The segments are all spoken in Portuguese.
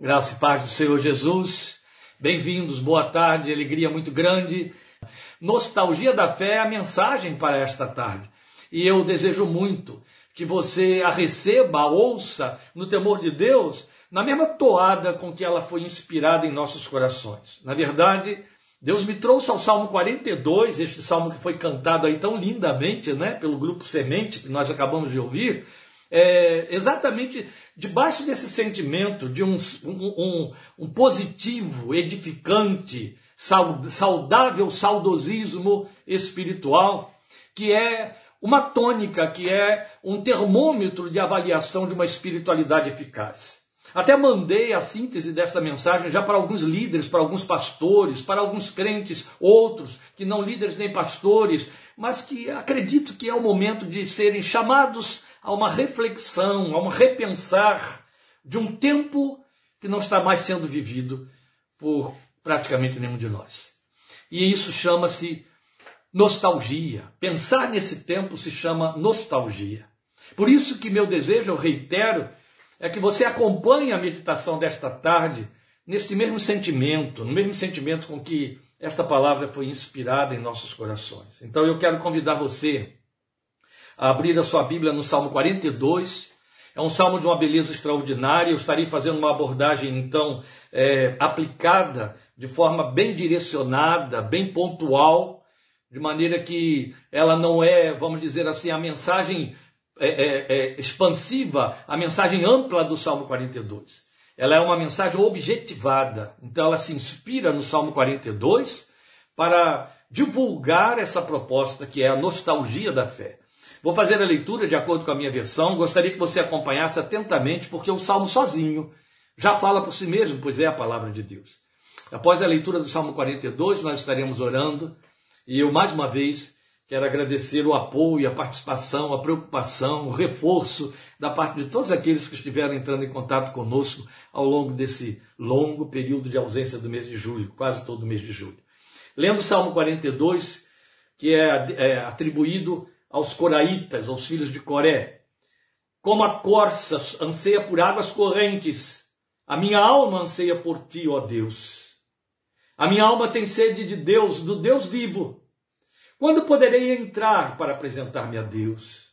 Graça e paz do Senhor Jesus. Bem-vindos, boa tarde, alegria muito grande. Nostalgia da fé é a mensagem para esta tarde. E eu desejo muito que você a receba, a ouça no temor de Deus, na mesma toada com que ela foi inspirada em nossos corações. Na verdade, Deus me trouxe ao Salmo 42, este salmo que foi cantado aí tão lindamente, né, pelo grupo Semente, que nós acabamos de ouvir, é, exatamente debaixo desse sentimento de um, um, um positivo, edificante, saudável saudosismo espiritual, que é uma tônica, que é um termômetro de avaliação de uma espiritualidade eficaz. Até mandei a síntese desta mensagem já para alguns líderes, para alguns pastores, para alguns crentes, outros que não líderes nem pastores, mas que acredito que é o momento de serem chamados a uma reflexão, a um repensar de um tempo que não está mais sendo vivido por praticamente nenhum de nós. E isso chama-se nostalgia. Pensar nesse tempo se chama nostalgia. Por isso que meu desejo, eu reitero, é que você acompanhe a meditação desta tarde neste mesmo sentimento, no mesmo sentimento com que esta palavra foi inspirada em nossos corações. Então eu quero convidar você abrir a sua Bíblia no Salmo 42. É um salmo de uma beleza extraordinária. Eu estarei fazendo uma abordagem, então, é, aplicada de forma bem direcionada, bem pontual, de maneira que ela não é, vamos dizer assim, a mensagem é, é, é, expansiva, a mensagem ampla do Salmo 42. Ela é uma mensagem objetivada. Então, ela se inspira no Salmo 42 para divulgar essa proposta que é a nostalgia da fé. Vou fazer a leitura de acordo com a minha versão. Gostaria que você acompanhasse atentamente, porque o salmo sozinho já fala por si mesmo, pois é a palavra de Deus. Após a leitura do Salmo 42, nós estaremos orando. E eu, mais uma vez, quero agradecer o apoio, a participação, a preocupação, o reforço da parte de todos aqueles que estiveram entrando em contato conosco ao longo desse longo período de ausência do mês de julho, quase todo o mês de julho. Lendo o Salmo 42, que é, é atribuído aos coraitas, aos filhos de Coré. Como a corça anseia por águas correntes, a minha alma anseia por ti, ó Deus. A minha alma tem sede de Deus, do Deus vivo. Quando poderei entrar para apresentar-me a Deus?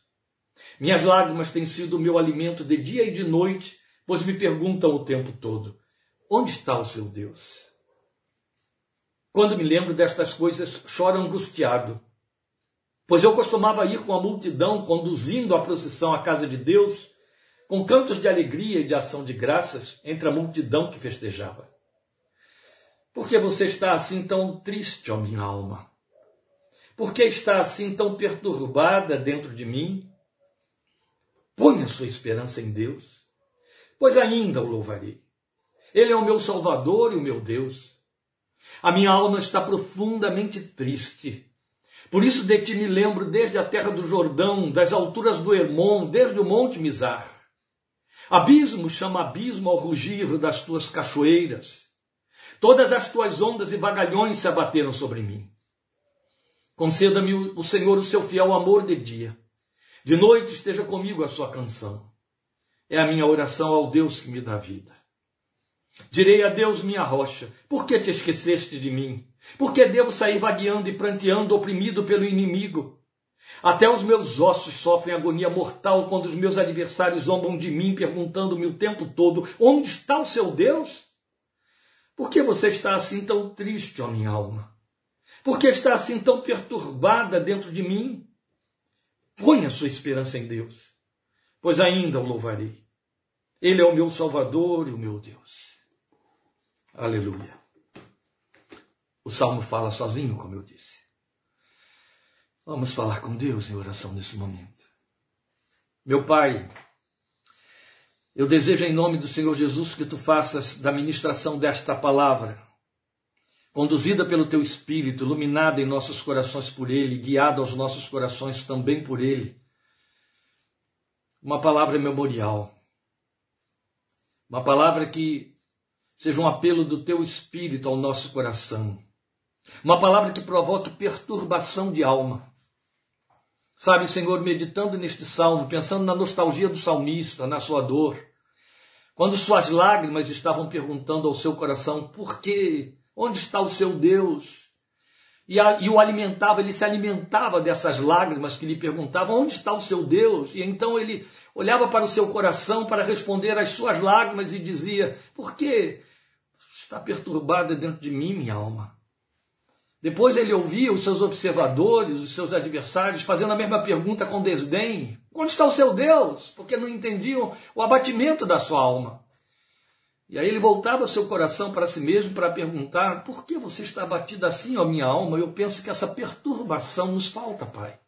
Minhas lágrimas têm sido o meu alimento de dia e de noite, pois me perguntam o tempo todo: onde está o seu Deus? Quando me lembro destas coisas, choro angustiado Pois eu costumava ir com a multidão conduzindo a procissão à casa de Deus, com cantos de alegria e de ação de graças entre a multidão que festejava. Por que você está assim tão triste, ó minha alma? Por que está assim tão perturbada dentro de mim? Ponha sua esperança em Deus, pois ainda o louvarei. Ele é o meu Salvador e o meu Deus. A minha alma está profundamente triste por isso de ti me lembro desde a terra do Jordão, das alturas do Hermon, desde o monte Mizar. Abismo chama abismo ao rugir das tuas cachoeiras. Todas as tuas ondas e vagalhões se abateram sobre mim. Conceda-me o Senhor o seu fiel amor de dia. De noite esteja comigo a sua canção. É a minha oração ao Deus que me dá vida. Direi a Deus, minha rocha, por que te esqueceste de mim? Por que devo sair vagueando e pranteando, oprimido pelo inimigo? Até os meus ossos sofrem agonia mortal quando os meus adversários zombam de mim, perguntando-me o tempo todo: onde está o seu Deus? Por que você está assim tão triste, ó minha alma? Por que está assim tão perturbada dentro de mim? Ponha sua esperança em Deus, pois ainda o louvarei. Ele é o meu Salvador e o meu Deus. Aleluia. O salmo fala sozinho, como eu disse. Vamos falar com Deus em oração nesse momento. Meu Pai, eu desejo em nome do Senhor Jesus que tu faças da ministração desta palavra, conduzida pelo teu Espírito, iluminada em nossos corações por Ele, guiada aos nossos corações também por Ele, uma palavra memorial, uma palavra que seja um apelo do teu espírito ao nosso coração. Uma palavra que provoque perturbação de alma. Sabe, Senhor, meditando neste salmo, pensando na nostalgia do salmista, na sua dor, Quando suas lágrimas estavam perguntando ao seu coração: por quê? Onde está o seu Deus? E, a, e, o alimentava, ele se alimentava dessas lágrimas que lhe perguntavam: onde está o seu Deus? E então ele olhava para o seu coração para responder às suas lágrimas e dizia: por que está perturbada dentro de mim, minha alma? Depois ele ouvia os seus observadores, os seus adversários, fazendo a mesma pergunta com desdém: Onde está o seu Deus? Porque não entendiam o abatimento da sua alma. E aí ele voltava seu coração para si mesmo para perguntar: Por que você está abatido assim, ó minha alma? Eu penso que essa perturbação nos falta, Pai.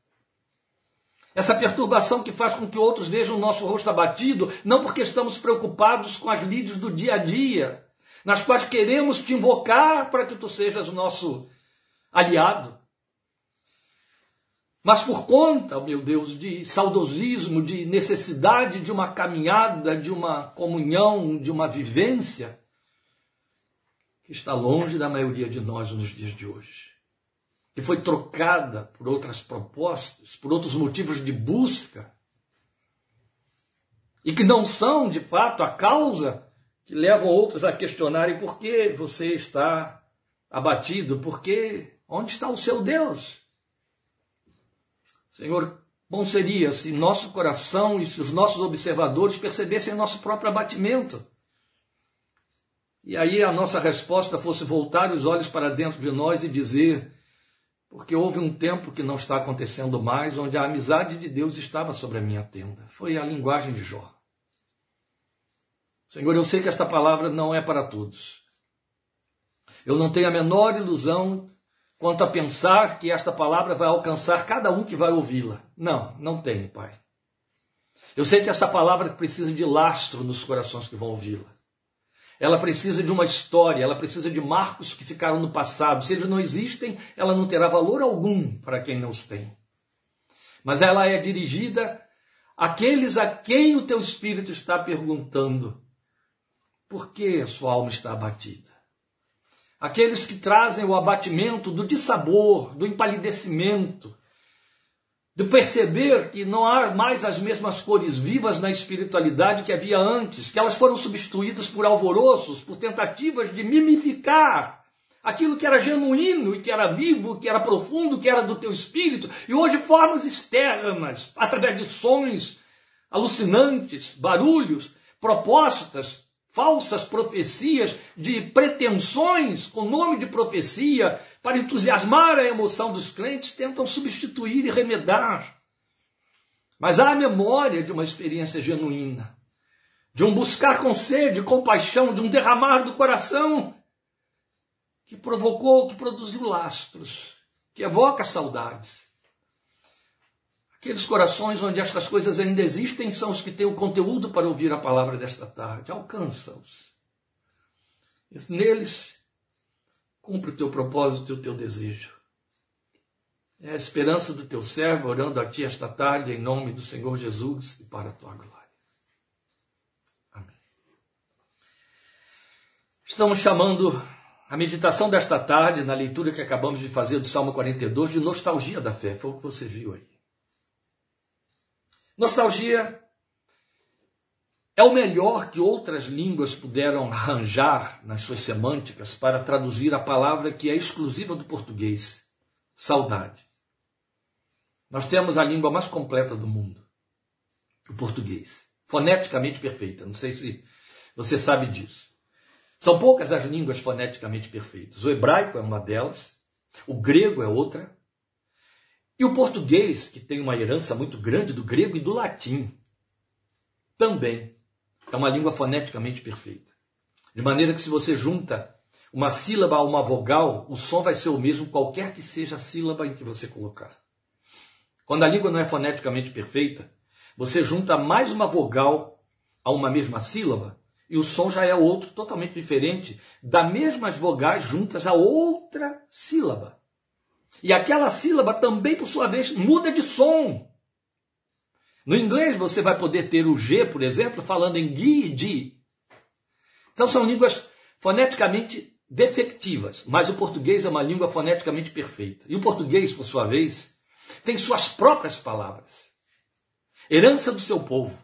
Essa perturbação que faz com que outros vejam o nosso rosto abatido, não porque estamos preocupados com as lides do dia a dia, nas quais queremos te invocar para que tu sejas o nosso aliado. Mas por conta, meu Deus, de saudosismo, de necessidade de uma caminhada, de uma comunhão, de uma vivência, que está longe da maioria de nós nos dias de hoje, que foi trocada por outras propostas, por outros motivos de busca, e que não são, de fato, a causa que levam outros a questionarem por que você está abatido, por que Onde está o seu Deus? Senhor, bom seria se nosso coração e se os nossos observadores percebessem nosso próprio abatimento. E aí a nossa resposta fosse voltar os olhos para dentro de nós e dizer: porque houve um tempo que não está acontecendo mais, onde a amizade de Deus estava sobre a minha tenda. Foi a linguagem de Jó. Senhor, eu sei que esta palavra não é para todos. Eu não tenho a menor ilusão quanto a pensar que esta palavra vai alcançar cada um que vai ouvi-la. Não, não tem, Pai. Eu sei que essa palavra precisa de lastro nos corações que vão ouvi-la. Ela precisa de uma história, ela precisa de marcos que ficaram no passado. Se eles não existem, ela não terá valor algum para quem não os tem. Mas ela é dirigida àqueles a quem o teu espírito está perguntando: por que a sua alma está abatida? Aqueles que trazem o abatimento do dissabor, do empalidecimento, de perceber que não há mais as mesmas cores vivas na espiritualidade que havia antes, que elas foram substituídas por alvoroços, por tentativas de mimificar aquilo que era genuíno e que era vivo, que era profundo, que era do teu espírito, e hoje formas externas, através de sons alucinantes, barulhos, propostas, falsas profecias, de pretensões com nome de profecia, para entusiasmar a emoção dos crentes, tentam substituir e remedar. Mas há a memória de uma experiência genuína, de um buscar com sede, compaixão, de um derramar do coração que provocou, que produziu lastros, que evoca saudades. Aqueles corações onde estas coisas ainda existem são os que têm o conteúdo para ouvir a palavra desta tarde. Alcança-os. Neles, cumpre o teu propósito e o teu desejo. É a esperança do teu servo orando a ti esta tarde, em nome do Senhor Jesus e para a tua glória. Amém. Estamos chamando a meditação desta tarde, na leitura que acabamos de fazer do Salmo 42, de nostalgia da fé. Foi o que você viu aí. Nostalgia é o melhor que outras línguas puderam arranjar nas suas semânticas para traduzir a palavra que é exclusiva do português: saudade. Nós temos a língua mais completa do mundo, o português, foneticamente perfeita. Não sei se você sabe disso. São poucas as línguas foneticamente perfeitas. O hebraico é uma delas, o grego é outra, e o português, que tem uma herança muito grande do grego e do latim, também é uma língua foneticamente perfeita. De maneira que se você junta uma sílaba a uma vogal, o som vai ser o mesmo, qualquer que seja a sílaba em que você colocar. Quando a língua não é foneticamente perfeita, você junta mais uma vogal a uma mesma sílaba e o som já é outro, totalmente diferente, da mesmas vogais juntas a outra sílaba. E aquela sílaba também, por sua vez, muda de som. No inglês você vai poder ter o G, por exemplo, falando em e di. Então são línguas foneticamente defectivas, mas o português é uma língua foneticamente perfeita. E o português, por sua vez, tem suas próprias palavras. Herança do seu povo.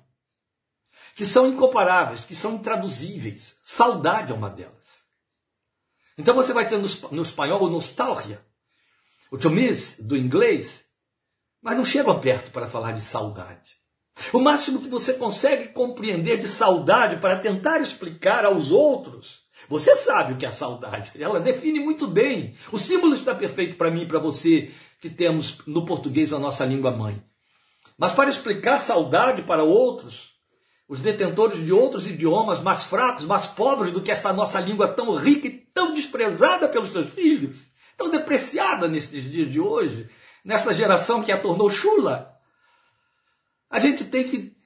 que são incomparáveis, que são intraduzíveis. Saudade é uma delas. Então você vai ter no, no espanhol nostalgia, o chomis do inglês, mas não chegam perto para falar de saudade. O máximo que você consegue compreender de saudade para tentar explicar aos outros, você sabe o que é saudade. Ela define muito bem. O símbolo está perfeito para mim e para você que temos no português a nossa língua mãe. Mas para explicar saudade para outros, os detentores de outros idiomas mais fracos, mais pobres do que essa nossa língua tão rica e tão desprezada pelos seus filhos, tão depreciada nestes dias de hoje, nessa geração que a tornou chula, a gente tem que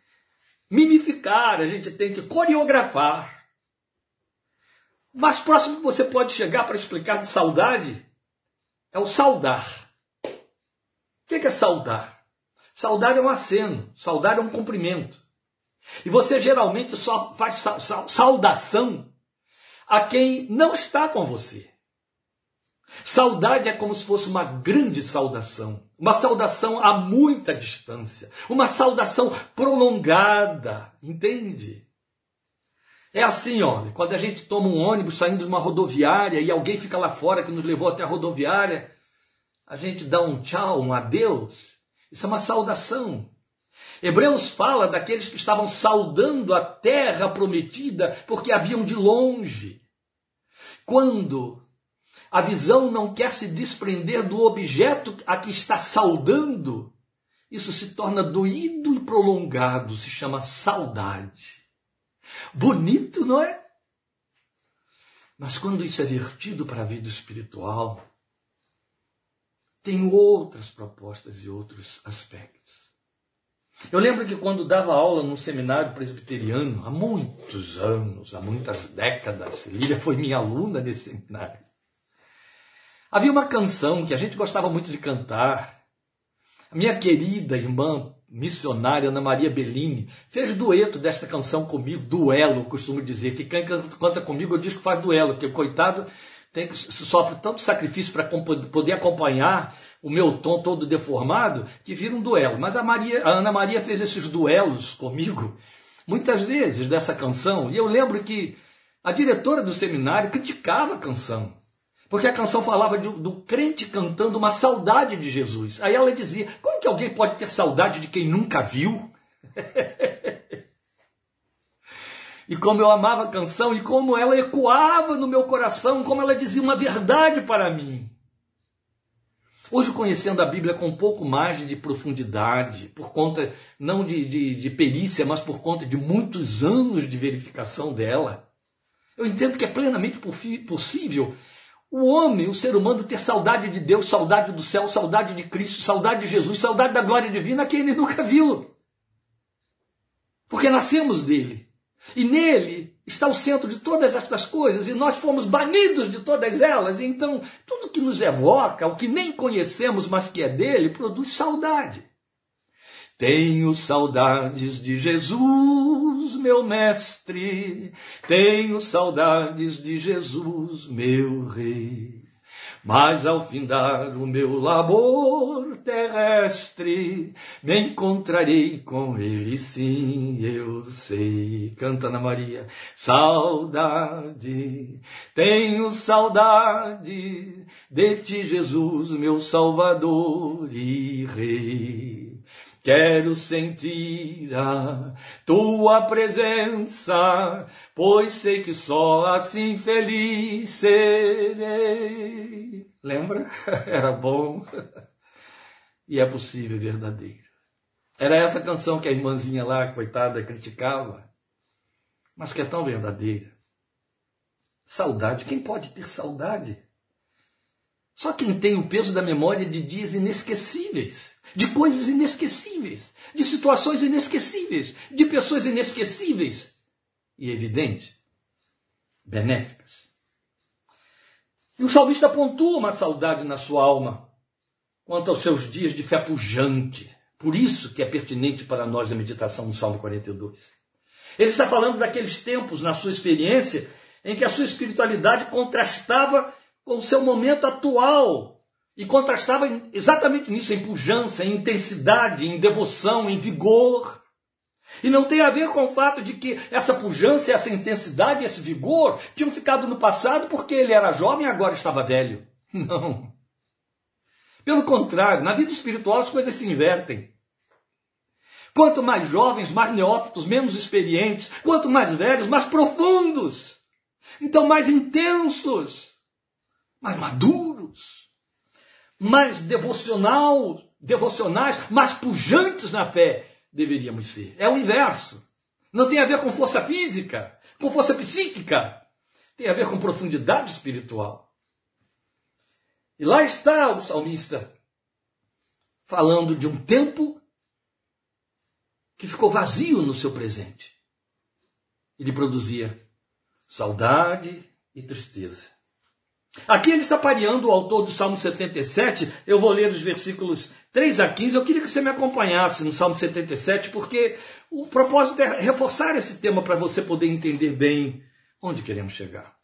mimificar, a gente tem que coreografar. O mais próximo que você pode chegar para explicar de saudade é o saudar. O que é saudar? Saudar é um aceno, saudar é um cumprimento. E você geralmente só faz saudação a quem não está com você. Saudade é como se fosse uma grande saudação, uma saudação a muita distância, uma saudação prolongada, entende? É assim, olha, quando a gente toma um ônibus saindo de uma rodoviária e alguém fica lá fora que nos levou até a rodoviária, a gente dá um tchau, um adeus. Isso é uma saudação. Hebreus fala daqueles que estavam saudando a terra prometida porque haviam de longe. Quando a visão não quer se desprender do objeto a que está saudando, isso se torna doído e prolongado, se chama saudade. Bonito, não é? Mas quando isso é vertido para a vida espiritual, tem outras propostas e outros aspectos. Eu lembro que quando dava aula num seminário presbiteriano, há muitos anos, há muitas décadas, Lília foi minha aluna nesse seminário. Havia uma canção que a gente gostava muito de cantar. A minha querida irmã missionária Ana Maria Bellini fez dueto desta canção comigo, duelo, costumo dizer, que quem canta comigo eu digo que faz duelo, porque coitado tem que, sofre tanto sacrifício para poder acompanhar o meu tom todo deformado, que vira um duelo. Mas a, Maria, a Ana Maria fez esses duelos comigo muitas vezes dessa canção, e eu lembro que a diretora do seminário criticava a canção. Porque a canção falava de, do crente cantando uma saudade de Jesus. Aí ela dizia: como que alguém pode ter saudade de quem nunca viu? e como eu amava a canção e como ela ecoava no meu coração, como ela dizia uma verdade para mim. Hoje, conhecendo a Bíblia com um pouco mais de profundidade, por conta não de, de, de perícia, mas por conta de muitos anos de verificação dela, eu entendo que é plenamente possível o homem, o ser humano, ter saudade de Deus, saudade do céu, saudade de Cristo, saudade de Jesus, saudade da glória divina que ele nunca viu. Porque nascemos dele. E nele está o centro de todas estas coisas, e nós fomos banidos de todas elas. Então, tudo que nos evoca, o que nem conhecemos, mas que é dele, produz saudade. Tenho saudades de Jesus, meu mestre, tenho saudades de Jesus, meu rei. Mas ao findar o meu labor terrestre, me encontrarei com ele, sim, eu sei. Canta Ana Maria, saudade, tenho saudade de ti, Jesus, meu Salvador e Rei. Quero sentir a tua presença, pois sei que só assim feliz serei. Lembra? Era bom. E é possível, é verdadeiro. Era essa canção que a irmãzinha lá, coitada, criticava, mas que é tão verdadeira. Saudade. Quem pode ter saudade? Só quem tem o peso da memória de dias inesquecíveis de coisas inesquecíveis, de situações inesquecíveis, de pessoas inesquecíveis e, evidente, benéficas. E o salmista pontua uma saudade na sua alma quanto aos seus dias de fé pujante. Por isso que é pertinente para nós a meditação do Salmo 42. Ele está falando daqueles tempos, na sua experiência, em que a sua espiritualidade contrastava com o seu momento atual, e contrastava exatamente nisso, em pujança, em intensidade, em devoção, em vigor. E não tem a ver com o fato de que essa pujança, essa intensidade, esse vigor tinham ficado no passado porque ele era jovem e agora estava velho. Não. Pelo contrário, na vida espiritual as coisas se invertem. Quanto mais jovens, mais neófitos, menos experientes. Quanto mais velhos, mais profundos. Então, mais intensos, mais maduros, mais devocional, devocionais, mais pujantes na fé deveríamos ser. É o inverso. Não tem a ver com força física, com força psíquica. Tem a ver com profundidade espiritual. E lá está o salmista falando de um tempo que ficou vazio no seu presente. Ele produzia saudade e tristeza. Aqui ele está pareando o autor do Salmo 77. Eu vou ler os versículos 3 a 15. Eu queria que você me acompanhasse no Salmo 77, porque o propósito é reforçar esse tema para você poder entender bem onde queremos chegar.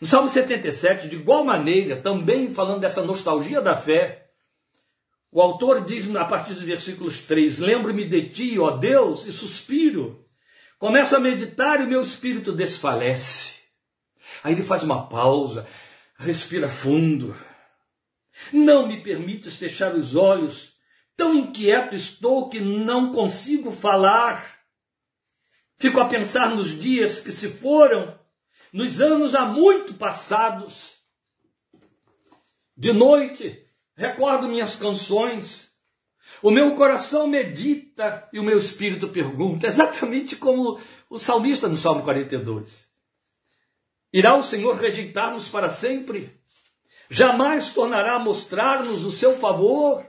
No Salmo 77, de igual maneira, também falando dessa nostalgia da fé, o autor diz a partir dos versículos 3: Lembro-me de ti, ó Deus, e suspiro. Começo a meditar e o meu espírito desfalece. Aí ele faz uma pausa, respira fundo. Não me permites fechar os olhos. Tão inquieto estou que não consigo falar. Fico a pensar nos dias que se foram, nos anos há muito passados. De noite, recordo minhas canções. O meu coração medita e o meu espírito pergunta, exatamente como o salmista no Salmo 42. Irá o Senhor rejeitar-nos para sempre? jamais tornará a mostrar-nos o seu favor.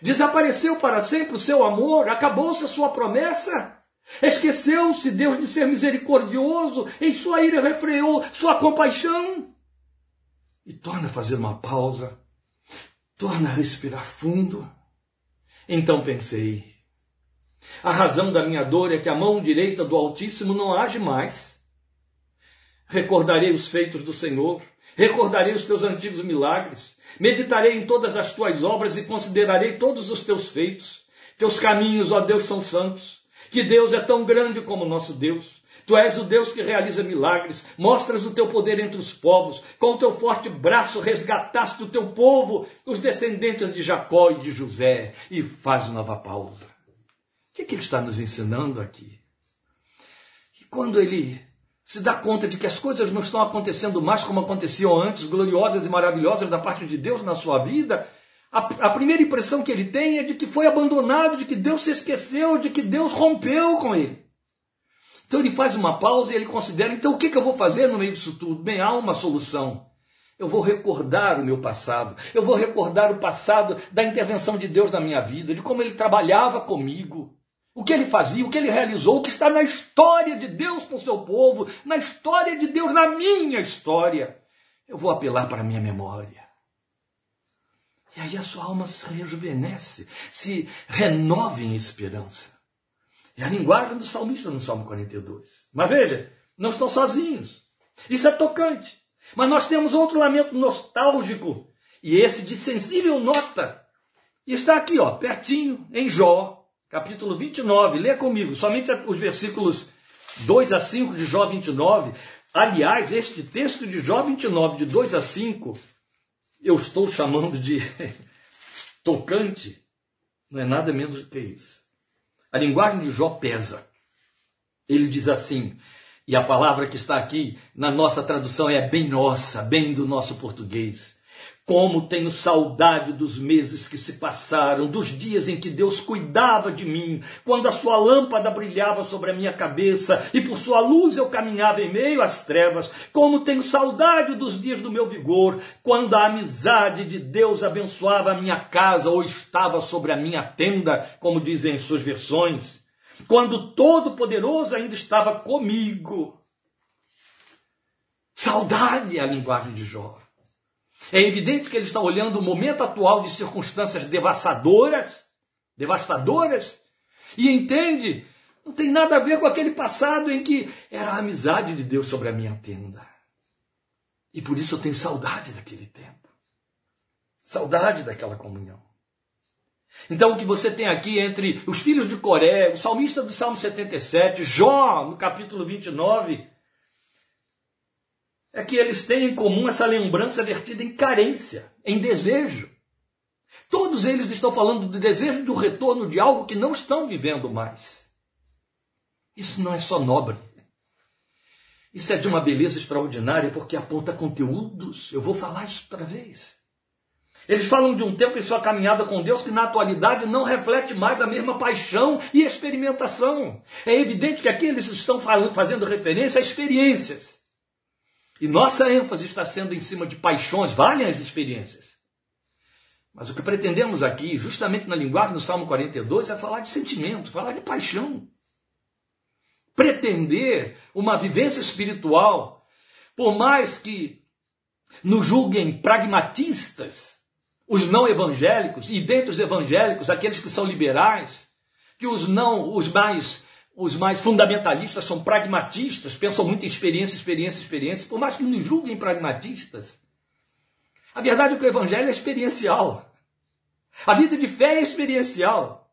Desapareceu para sempre o seu amor, acabou-se a sua promessa. Esqueceu-se Deus de ser misericordioso, em sua ira refreou sua compaixão. E torna a fazer uma pausa, torna a respirar fundo. Então pensei: a razão da minha dor é que a mão direita do Altíssimo não age mais. Recordarei os feitos do Senhor Recordarei os teus antigos milagres, meditarei em todas as tuas obras e considerarei todos os teus feitos. Teus caminhos, ó Deus, são santos. Que Deus é tão grande como nosso Deus. Tu és o Deus que realiza milagres, mostras o teu poder entre os povos, com o teu forte braço resgataste o teu povo, os descendentes de Jacó e de José, e faz nova pausa. O que, é que ele está nos ensinando aqui? Que quando ele se dá conta de que as coisas não estão acontecendo mais como aconteciam antes, gloriosas e maravilhosas da parte de Deus na sua vida, a, a, primeira impressão que ele tem é de que foi abandonado, de que Deus se esqueceu, de que Deus rompeu com ele. Então ele faz uma pausa e ele considera: então o que, que eu vou fazer no meio disso tudo? Bem, há uma solução. Eu vou recordar o meu passado. Eu vou recordar o passado da intervenção de Deus na minha vida, de como ele trabalhava comigo o que ele fazia, o que ele realizou, o que está na história de Deus com o seu povo, na história de Deus, na minha história. Eu vou apelar para a minha memória. E aí a sua alma se rejuvenesce, se renova em esperança. É a linguagem do salmista no Salmo 42. Mas veja, não estão sozinhos. Isso é tocante. Mas nós temos outro lamento nostálgico, e esse de sensível nota. E está aqui, ó, pertinho, em Jó, capítulo 29, lê comigo, somente os versículos 2 a 5 de Jó 29. Aliás, este texto de Jó 29, de 2 a 5, eu estou chamando de tocante, não é nada menos do que isso. A linguagem de Jó pesa. Ele diz assim, e a palavra que está aqui na nossa tradução é bem nossa, bem do nosso português. Como tenho saudade dos meses que se passaram, dos dias em que Deus cuidava de mim, quando a sua lâmpada brilhava sobre a minha cabeça e por sua luz eu caminhava em meio às trevas. Como tenho saudade dos dias do meu vigor, quando a amizade de Deus abençoava a minha casa ou estava sobre a minha tenda, como dizem em suas versões. Quando Todo-Poderoso ainda estava comigo. Saudade é a linguagem de Jó. É evidente que ele está olhando o momento atual de circunstâncias devastadoras, devastadoras, e entende, não tem nada a ver com aquele passado em que era a amizade de Deus sobre a minha tenda. E por isso eu tenho saudade daquele tempo. Saudade daquela comunhão. Então, o que você tem aqui entre os filhos de Coré, o salmista do Salmo 77, Jó, no capítulo 29, é que eles têm em comum essa lembrança vertida em carência, em desejo. Todos eles estão falando do desejo do retorno de algo que não estão vivendo mais. Isso não é só nobre. Isso é de uma beleza extraordinária porque aponta conteúdos. Eu vou falar isso outra vez. Eles falam de um tempo em sua caminhada com Deus que na atualidade não reflete mais a mesma paixão e experimentação. É evidente que aqui eles estão fazendo referência a experiências. E nossa ênfase está sendo em cima de paixões, valem as experiências. Mas o que pretendemos aqui, justamente na linguagem do Salmo 42, é falar de sentimento, falar de paixão. Pretender uma vivência espiritual, por mais que nos julguem pragmatistas, os não evangélicos, e dentre os evangélicos, aqueles que são liberais, que os não, os mais os mais fundamentalistas são pragmatistas, pensam muito em experiência, experiência, experiência, por mais que nos julguem pragmatistas. A verdade é que o evangelho é experiencial. A vida de fé é experiencial.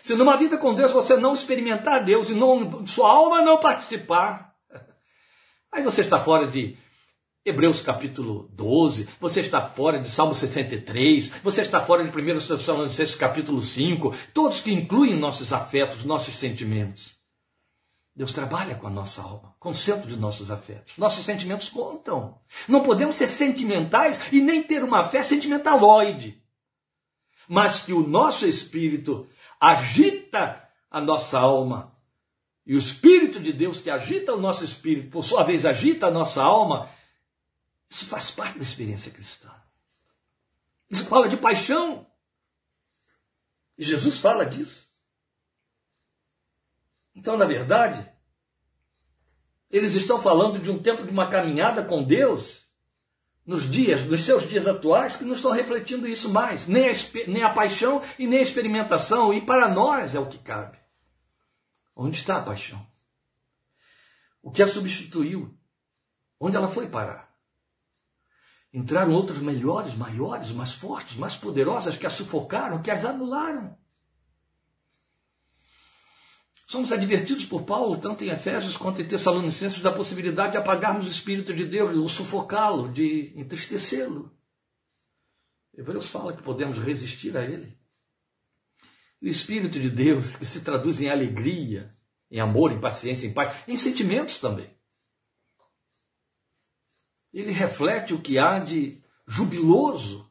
Se numa vida com Deus você não experimentar Deus e não, sua alma não participar, aí você está fora de Hebreus capítulo 12, você está fora de Salmo 63, você está fora de 1 Tessalonicenses capítulo 5, todos que incluem nossos afetos, nossos sentimentos. Deus trabalha com a nossa alma, com o centro de nossos afetos. Nossos sentimentos contam. Não podemos ser sentimentais e nem ter uma fé sentimentaloide. Mas que o nosso espírito agita a nossa alma. E o Espírito de Deus que agita o nosso espírito, por sua vez agita a nossa alma, isso faz parte da experiência cristã. Isso fala de paixão. E Jesus fala disso. Então, na verdade, eles estão falando de um tempo de uma caminhada com Deus nos dias, nos seus dias atuais, que não estão refletindo isso mais, nem a, nem a paixão e nem a experimentação, e para nós é o que cabe. Onde está a paixão? O que a substituiu? Onde ela foi parar? Entraram outras melhores, maiores, mais fortes, mais poderosas que a sufocaram, que as anularam. Somos advertidos por Paulo, tanto em Efésios quanto em Tessalonicenses, da possibilidade de apagarmos o Espírito de Deus, de sufocá-lo, de entristecê-lo. Hebreus fala que podemos resistir a ele. O Espírito de Deus, que se traduz em alegria, em amor, em paciência, em paz, em sentimentos também ele reflete o que há de jubiloso,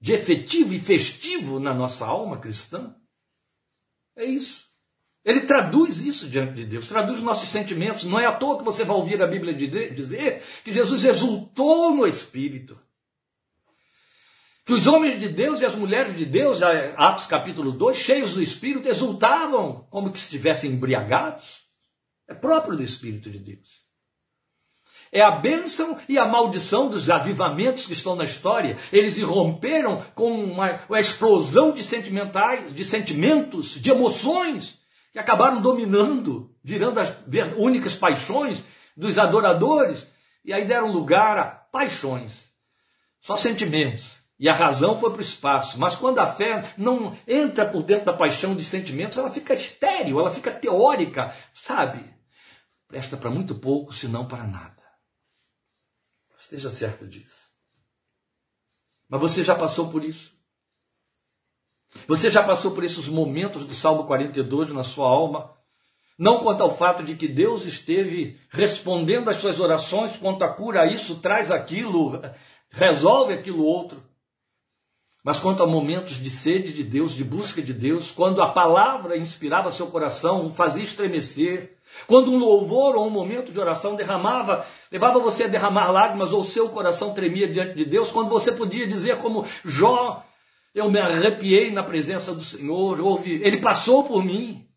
de efetivo e festivo na nossa alma cristã. É isso. Ele traduz isso diante de Deus, traduz nossos sentimentos. Não é à toa que você vai ouvir a Bíblia dizer que Jesus exultou no Espírito. Que os homens de Deus e as mulheres de Deus, Atos capítulo 2, cheios do Espírito, exultavam como que estivessem embriagados. É próprio do Espírito de Deus. É a bênção e a maldição dos avivamentos que estão na história. Eles irromperam com uma, uma explosão de sentimentais, de sentimentos, de emoções, que acabaram dominando, virando as únicas paixões dos adoradores, e aí deram lugar a paixões, só sentimentos. E a razão foi para o espaço. Mas quando a fé não entra por dentro da paixão de sentimentos, ela fica estéril, ela fica teórica, sabe? Presta para muito pouco, se não para nada. Esteja certo disso. Mas você já passou por isso. Você já passou por esses momentos do Salmo 42 na sua alma? Não quanto ao fato de que Deus esteve respondendo às suas orações, quanto a cura isso, traz aquilo, resolve aquilo outro. Mas quanto a momentos de sede de Deus, de busca de Deus, quando a palavra inspirava seu coração, o fazia estremecer, quando um louvor ou um momento de oração derramava, levava você a derramar lágrimas ou seu coração tremia diante de Deus, quando você podia dizer como Jó, eu me arrepiei na presença do Senhor, houve, ele passou por mim.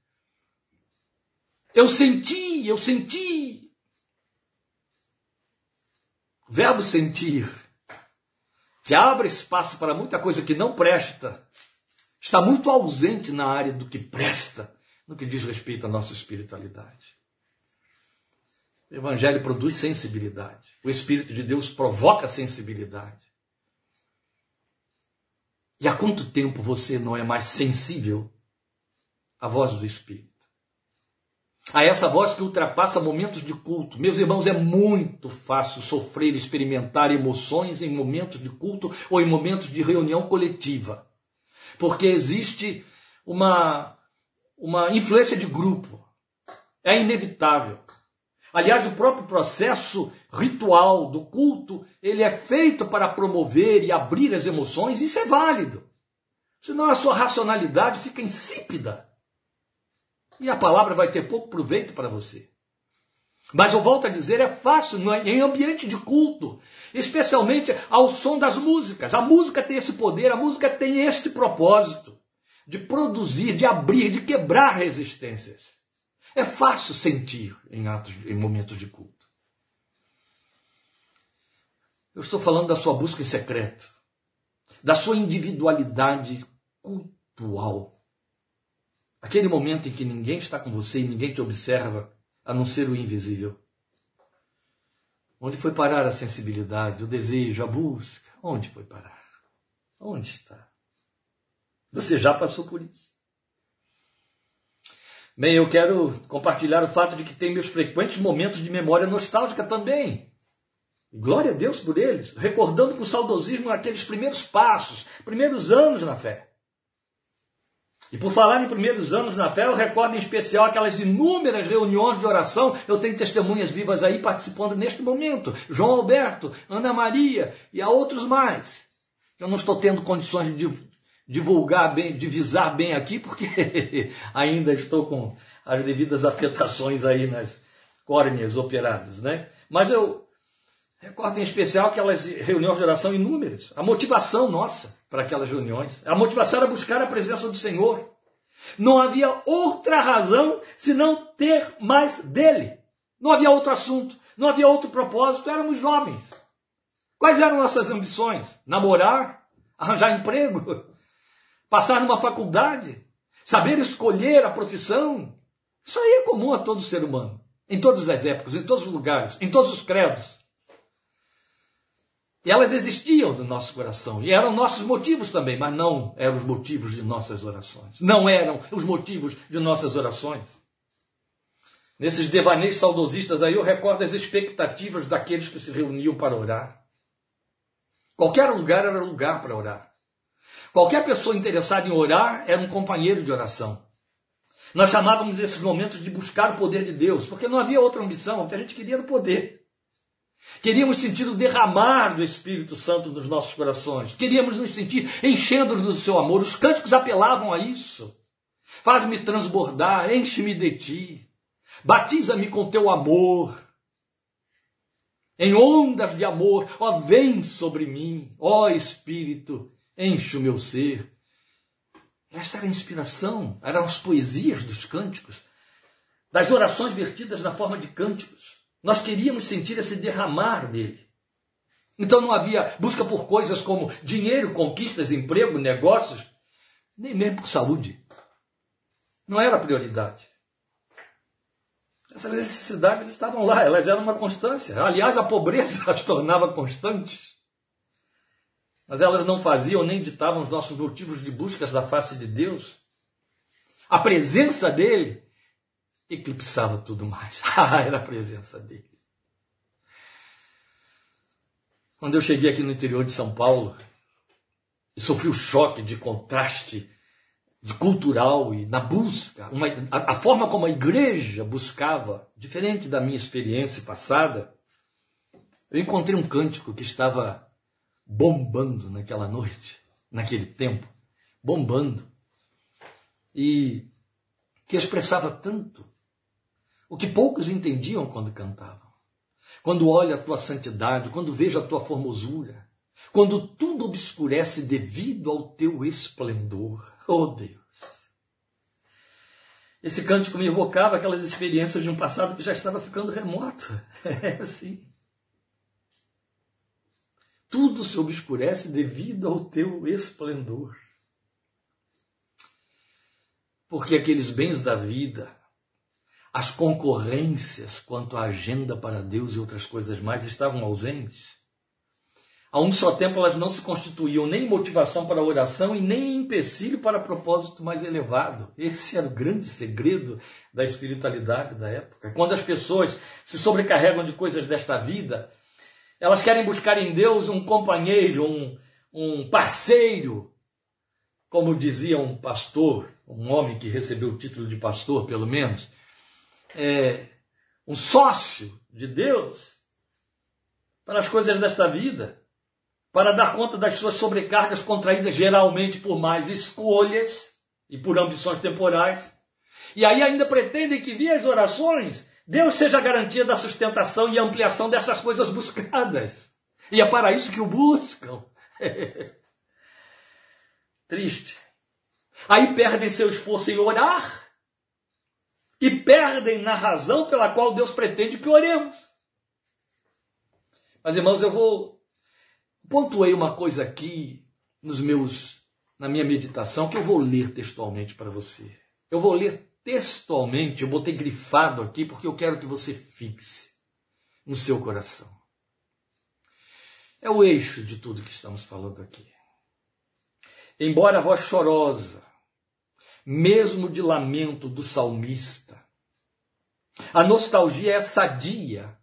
Eu senti, eu senti. Verbo sentir, que abre espaço para muita coisa que não presta, está muito ausente na área do que presta no que diz respeito à nossa espiritualidade. O Evangelho produz sensibilidade. O Espírito de Deus provoca sensibilidade. E há quanto tempo você não é mais sensível à voz do Espírito? A essa voz que ultrapassa momentos de culto. Meus irmãos, é muito fácil sofrer, experimentar emoções em momentos de culto ou em momentos de reunião coletiva. Porque existe uma, uma influência de grupo. É inevitável. Aliás, o próprio processo ritual do culto, ele é feito para promover e abrir as emoções, isso é válido. Senão a sua racionalidade fica insípida. E a palavra vai ter pouco proveito para você. Mas eu volto a dizer, é fácil é? em ambiente de culto, especialmente ao som das músicas. A música tem esse poder, a música tem este propósito de produzir, de abrir, de quebrar resistências. É fácil sentir em atos, em momentos de culto. Eu estou falando da sua busca em secreto, da sua individualidade cultual. Aquele momento em que ninguém está com você e ninguém te observa, a não ser o invisível. Onde foi parar a sensibilidade, o desejo, a busca? Onde foi parar? Onde está? Você já passou por isso. Bem, eu quero compartilhar o fato de que tem meus frequentes momentos de memória nostálgica também. Glória a Deus por eles, recordando com saudosismo aqueles primeiros passos, primeiros anos na fé. E por falar em primeiros anos na fé, eu recordo em especial aquelas inúmeras reuniões de oração. Eu tenho testemunhas vivas aí participando neste momento. João Alberto, Ana Maria e há outros mais. Eu não estou tendo condições de divulgar bem, divisar bem aqui, porque ainda estou com as devidas afetações aí nas córneas operadas, né? Mas eu recordo em especial aquelas reuniões de oração inúmeras, a motivação nossa para aquelas reuniões, a motivação era buscar a presença do Senhor. Não havia outra razão senão ter mais dele. Não havia outro assunto, não havia outro propósito, éramos jovens. Quais eram nossas ambições? Namorar? Arranjar emprego? passar numa faculdade, saber escolher a profissão. Isso aí é comum a todo ser humano, em todas as épocas, em todos os lugares, em todos os credos. E elas existiam no nosso coração, e eram nossos motivos também, mas não eram os motivos de nossas orações. Não eram os motivos de nossas orações. Nesses devaneios saudosistas aí, eu recordo as expectativas daqueles que se reuniam para orar. Qualquer lugar era lugar para orar. Qualquer pessoa interessada em orar era um companheiro de oração. Nós chamávamos esses momentos de buscar o poder de Deus, porque não havia outra ambição, o que a gente queria era o poder. Queríamos sentir o derramar do Espírito Santo nos nossos corações. Queríamos nos sentir enchendo do seu amor. Os cânticos apelavam a isso. Faz-me transbordar, enche-me de ti. Batiza-me com teu amor. Em ondas de amor, ó, vem sobre mim, ó Espírito, enche o meu ser. Esta era a inspiração, eram as poesias dos cânticos, das orações vertidas na forma de cânticos. Nós queríamos sentir esse derramar dele. Então não havia busca por coisas como dinheiro, conquistas, emprego, negócios, nem mesmo por saúde. Não era prioridade. Essas necessidades estavam lá, elas eram uma constância. Aliás, a pobreza as tornava constantes mas elas não faziam nem ditavam os nossos motivos de buscas da face de Deus. A presença dele eclipsava tudo mais. Ah, era a presença dele. Quando eu cheguei aqui no interior de São Paulo e sofri o choque de contraste de cultural e na busca, uma, a, a forma como a igreja buscava, diferente da minha experiência passada, eu encontrei um cântico que estava bombando naquela noite, naquele tempo, bombando. E que expressava tanto o que poucos entendiam quando cantavam. Quando olho a tua santidade, quando vejo a tua formosura, quando tudo obscurece devido ao teu esplendor. Oh Deus! Esse cântico me evocava aquelas experiências de um passado que já estava ficando remoto. É assim tudo se obscurece devido ao teu esplendor. Porque aqueles bens da vida, as concorrências quanto à agenda para Deus e outras coisas mais estavam ausentes. A um só tempo elas não se constituíam nem motivação para oração e nem empecilho para propósito mais elevado. Esse era o grande segredo da espiritualidade da época. Quando as pessoas se sobrecarregam de coisas desta vida, elas querem buscar em Deus um companheiro, um, um parceiro, como dizia um pastor, um homem que recebeu o título de pastor, pelo menos, é, um sócio de Deus para as coisas desta vida, para dar conta das suas sobrecargas contraídas geralmente por mais escolhas e por ambições temporais. E aí ainda pretendem que via as orações Deus seja a garantia da sustentação e ampliação dessas coisas buscadas. E é para isso que o buscam. Triste. Aí perdem seu esforço em orar e perdem na razão pela qual Deus pretende que oremos. Mas irmãos, eu vou pontuei uma coisa aqui nos meus na minha meditação que eu vou ler textualmente para você. Eu vou ler textualmente, eu botei grifado aqui porque eu quero que você fixe no seu coração. É o eixo de tudo que estamos falando aqui. Embora a voz chorosa, mesmo de lamento do salmista, a nostalgia é sadia,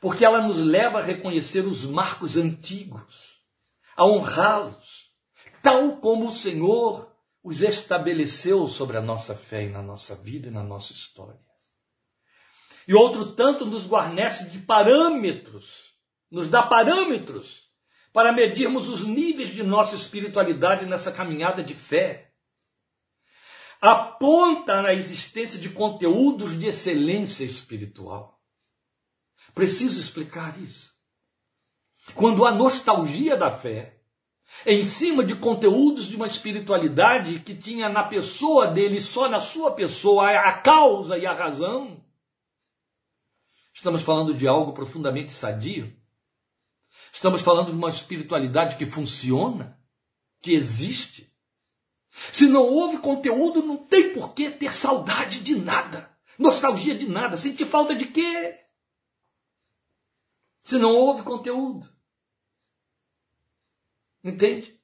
porque ela nos leva a reconhecer os marcos antigos, a honrá-los, tal como o Senhor os estabeleceu sobre a nossa fé e na nossa vida e na nossa história. E outro tanto nos guarnece de parâmetros, nos dá parâmetros para medirmos os níveis de nossa espiritualidade nessa caminhada de fé. Aponta na existência de conteúdos de excelência espiritual. Preciso explicar isso. Quando há nostalgia da fé, em cima de conteúdos de uma espiritualidade que tinha na pessoa dele, só na sua pessoa, a causa e a razão. Estamos falando de algo profundamente sadio. Estamos falando de uma espiritualidade que funciona, que existe. Se não houve conteúdo, não tem por que ter saudade de nada, nostalgia de nada, sentir falta de quê? Se não houve conteúdo. Entende?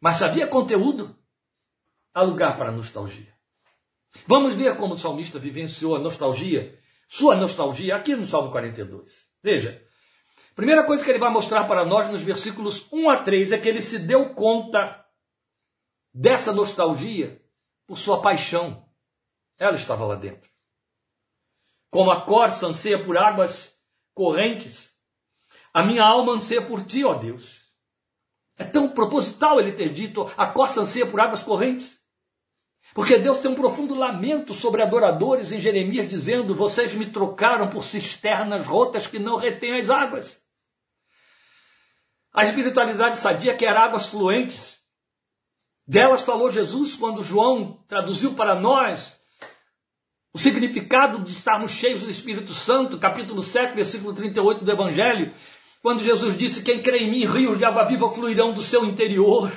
Mas havia conteúdo, há lugar para nostalgia. Vamos ver como o salmista vivenciou a nostalgia, sua nostalgia, aqui no Salmo 42. Veja, primeira coisa que ele vai mostrar para nós nos versículos 1 a 3 é que ele se deu conta dessa nostalgia por sua paixão. Ela estava lá dentro. Como a corça anseia por águas correntes, a minha alma anseia por ti, ó Deus. É tão proposital ele ter dito: a costa anseia por águas correntes. Porque Deus tem um profundo lamento sobre adoradores em Jeremias, dizendo: Vocês me trocaram por cisternas rotas que não retêm as águas. A espiritualidade sadia quer águas fluentes. Delas falou Jesus quando João traduziu para nós o significado de estarmos cheios do Espírito Santo, capítulo 7, versículo 38 do Evangelho. Quando Jesus disse: Quem crê em mim, rios de água viva fluirão do seu interior.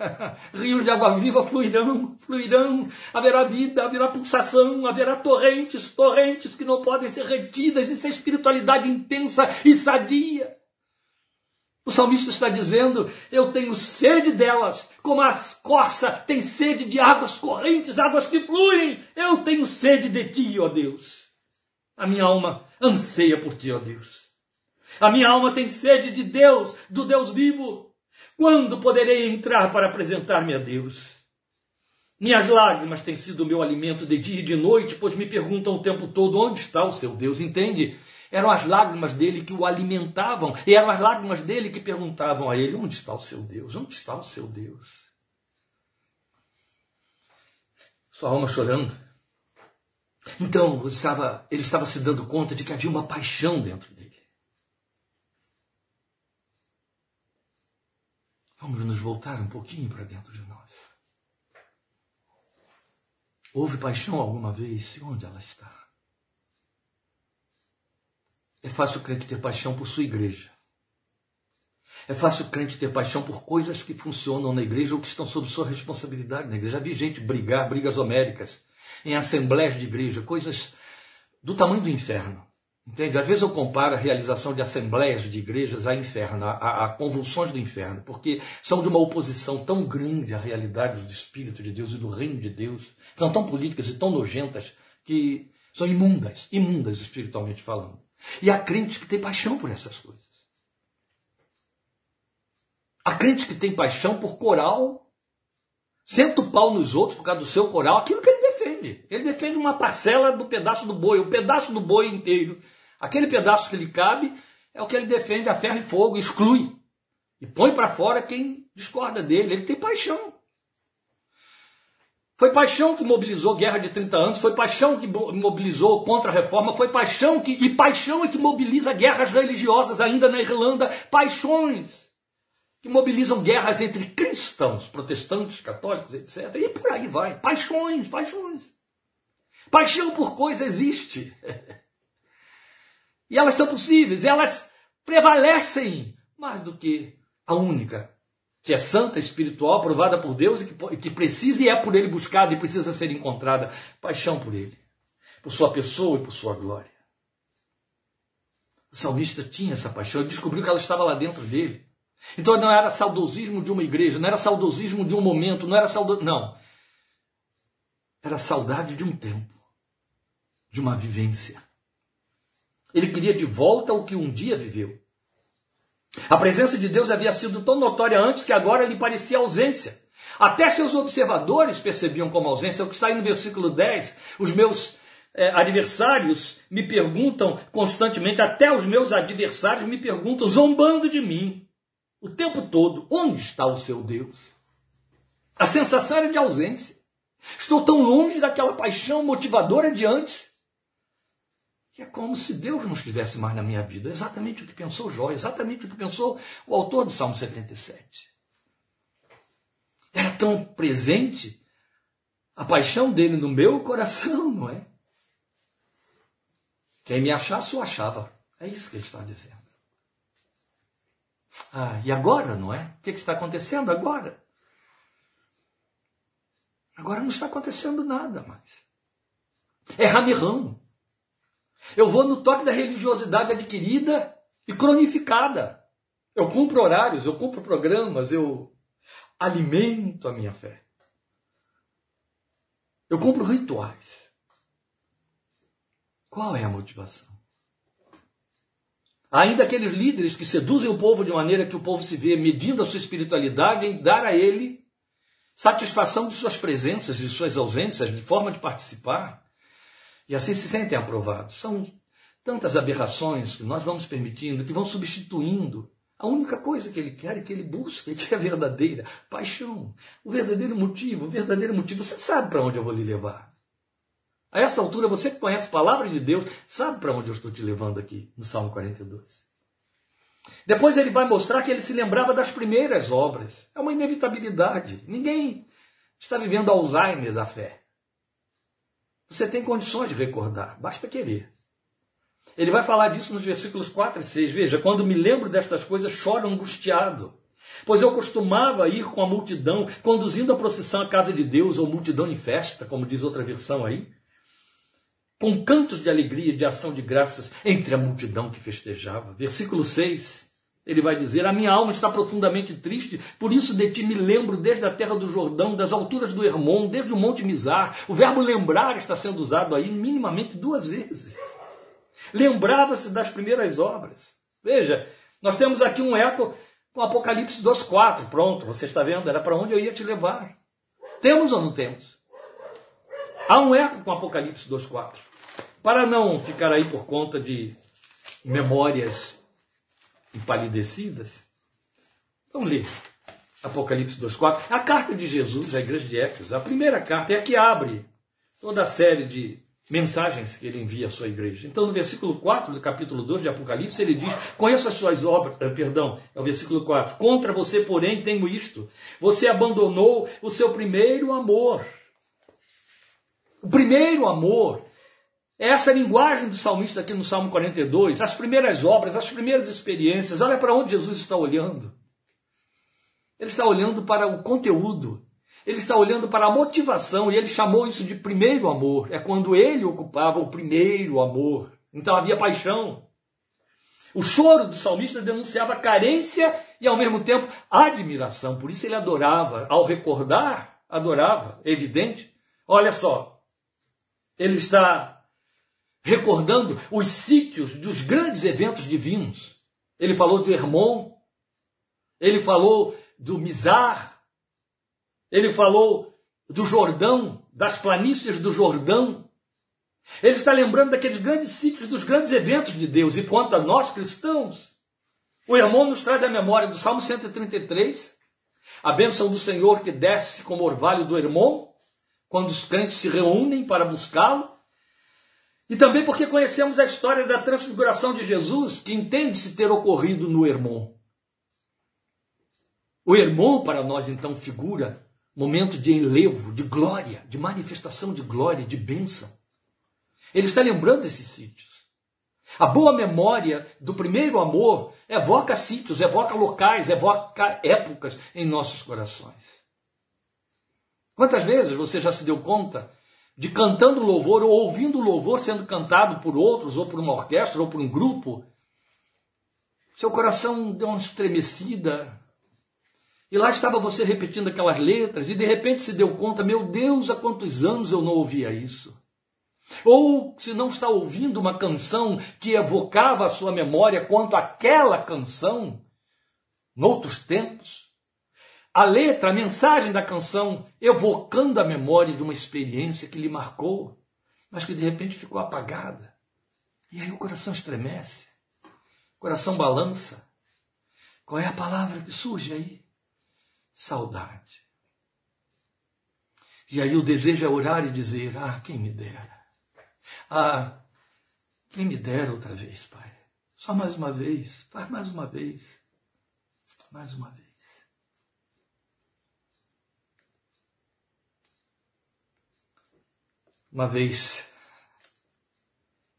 rios de água viva fluirão, fluirão, haverá vida, haverá pulsação, haverá torrentes, torrentes que não podem ser retidas, isso é espiritualidade intensa e sadia. O salmista está dizendo: Eu tenho sede delas, como a corça tem sede de águas correntes, águas que fluem. Eu tenho sede de ti, ó Deus. A minha alma anseia por ti, ó Deus. A minha alma tem sede de Deus, do Deus vivo. Quando poderei entrar para apresentar-me a Deus? Minhas lágrimas têm sido o meu alimento de dia e de noite, pois me perguntam o tempo todo onde está o seu Deus, entende? Eram as lágrimas dele que o alimentavam, e eram as lágrimas dele que perguntavam a ele: onde está o seu Deus? Onde está o seu Deus? Sua alma chorando. Então, estava, ele estava se dando conta de que havia uma paixão dentro dele. Vamos nos voltar um pouquinho para dentro de nós. Houve paixão alguma vez? E onde ela está? É fácil o crente ter paixão por sua igreja. É fácil o crente ter paixão por coisas que funcionam na igreja ou que estão sob sua responsabilidade na igreja. Já vi gente brigar, brigas homéricas, em assembleias de igreja, coisas do tamanho do inferno. Entende? Às vezes eu comparo a realização de assembleias de igrejas a inferno, a, a, convulsões do inferno, porque são de uma oposição tão grande à realidade do Espírito de Deus e do reino de Deus. São tão políticas e tão nojentas que são imundas, imundas espiritualmente falando. E há crentes que têm paixão por essas coisas. Há crentes que têm paixão por coral, senta o pau nos outros por causa do seu coral, aquilo que defende. Ele defende uma parcela do pedaço do boi, o pedaço do boi inteiro. Aquele pedaço que lhe cabe é o que ele defende a ferro e fogo, exclui. E põe para fora quem discorda dele. Ele tem paixão. Foi paixão que mobilizou a guerra de 30 anos, foi paixão que mobilizou contra a reforma, foi paixão que. E paixão é que mobiliza guerras religiosas ainda na Irlanda. Paixões que mobilizam guerras entre cristãos, protestantes, católicos, etc. E por aí vai. Paixões, paixões. Paixão por coisa existe. e elas são possíveis, elas prevalecem mais do que a única que é santa, espiritual, aprovada por Deus e que, que precisa e é por Ele buscada e precisa ser encontrada. Paixão por Ele, por Sua pessoa e por Sua glória. O salmista tinha essa paixão, ele descobriu que ela estava lá dentro dele. Então não era saudosismo de uma igreja, não era saudosismo de um momento, não era saudosismo. Não. Era saudade de um tempo, de uma vivência. Ele queria de volta o que um dia viveu. A presença de Deus havia sido tão notória antes que agora lhe parecia ausência. Até seus observadores percebiam como ausência. O que está aí no versículo 10, os meus é, adversários me perguntam constantemente, até os meus adversários me perguntam, zombando de mim, o tempo todo, onde está o seu Deus? A sensação era de ausência. Estou tão longe daquela paixão motivadora de antes que é como se Deus não estivesse mais na minha vida. Exatamente o que pensou Jó, exatamente o que pensou o autor do Salmo 77. Era tão presente a paixão dele no meu coração, não é? Quem me achasse, o achava. É isso que ele está dizendo. Ah, e agora, não é? O que, está acontecendo agora? Agora não está acontecendo nada mais. É ramirrão. Eu vou no toque da religiosidade adquirida e cronificada. Eu cumpro horários, eu cumpro programas, eu alimento a minha fé. Eu cumpro rituais. Qual é a motivação? Ainda aqueles líderes que seduzem o povo de maneira que o povo se vê medindo a sua espiritualidade em dar a ele satisfação de suas presenças, de suas ausências, de forma de participar e assim se sentem aprovados. São tantas aberrações que nós vamos permitindo, que vão substituindo a única coisa que ele quer e que ele busca, que é a verdadeira paixão, o verdadeiro motivo, o verdadeiro motivo. Você sabe para onde eu vou lhe levar. A essa altura, você que conhece a palavra de Deus, sabe para onde eu estou te levando aqui, no Salmo 42. Depois ele vai mostrar que ele se lembrava das primeiras obras. É uma inevitabilidade. Ninguém está vivendo Alzheimer da fé. Você tem condições de recordar, basta querer. Ele vai falar disso nos versículos 4 e 6. Veja, quando me lembro destas coisas, choro angustiado. Pois eu costumava ir com a multidão, conduzindo a procissão à casa de Deus, ou multidão em festa, como diz outra versão aí, com cantos de alegria e de ação de graças entre a multidão que festejava. Versículo 6. Ele vai dizer: A minha alma está profundamente triste, por isso de ti me lembro desde a terra do Jordão, das alturas do Hermon, desde o Monte Mizar. O verbo lembrar está sendo usado aí minimamente duas vezes. Lembrava-se das primeiras obras. Veja, nós temos aqui um eco com Apocalipse 2,4. Pronto, você está vendo? Era para onde eu ia te levar. Temos ou não temos? Há um eco com Apocalipse 2,4. Para não ficar aí por conta de memórias empalidecidas. Vamos ler Apocalipse 2,4. A carta de Jesus à igreja de Éfeso, a primeira carta, é a que abre toda a série de mensagens que ele envia à sua igreja. Então, no versículo 4 do capítulo 2 de Apocalipse, ele diz: Conheço as suas obras, eh, perdão, é o versículo 4. Contra você, porém, tenho isto: você abandonou o seu primeiro amor. O primeiro amor essa linguagem do salmista aqui no Salmo 42, as primeiras obras, as primeiras experiências. Olha para onde Jesus está olhando. Ele está olhando para o conteúdo, ele está olhando para a motivação, e ele chamou isso de primeiro amor. É quando ele ocupava o primeiro amor. Então havia paixão. O choro do salmista denunciava carência e, ao mesmo tempo, admiração. Por isso ele adorava. Ao recordar, adorava, evidente. Olha só, ele está recordando os sítios dos grandes eventos divinos. Ele falou do Hermon, ele falou do Mizar, ele falou do Jordão, das planícies do Jordão. Ele está lembrando daqueles grandes sítios, dos grandes eventos de Deus. E quanto a nós cristãos, o irmão nos traz a memória do Salmo 133, a bênção do Senhor que desce como orvalho do irmão, quando os crentes se reúnem para buscá-lo. E também porque conhecemos a história da transfiguração de Jesus, que entende-se ter ocorrido no irmão. O irmão para nós então figura momento de enlevo, de glória, de manifestação de glória, de bênção. Ele está lembrando esses sítios. A boa memória do primeiro amor evoca sítios, evoca locais, evoca épocas em nossos corações. Quantas vezes você já se deu conta de cantando louvor ou ouvindo louvor sendo cantado por outros, ou por uma orquestra, ou por um grupo? Seu coração deu uma estremecida. E lá estava você repetindo aquelas letras, e de repente se deu conta: meu Deus, há quantos anos eu não ouvia isso? Ou se não está ouvindo uma canção que evocava a sua memória quanto aquela canção, noutros tempos, a letra, a mensagem da canção evocando a memória de uma experiência que lhe marcou, mas que de repente ficou apagada. E aí o coração estremece, o coração balança. Qual é a palavra que surge aí? Saudade. E aí o desejo é orar e dizer: Ah, quem me dera ah, quem me dera outra vez, Pai. Só mais uma vez, Pai, mais uma vez. Mais uma vez. Uma vez,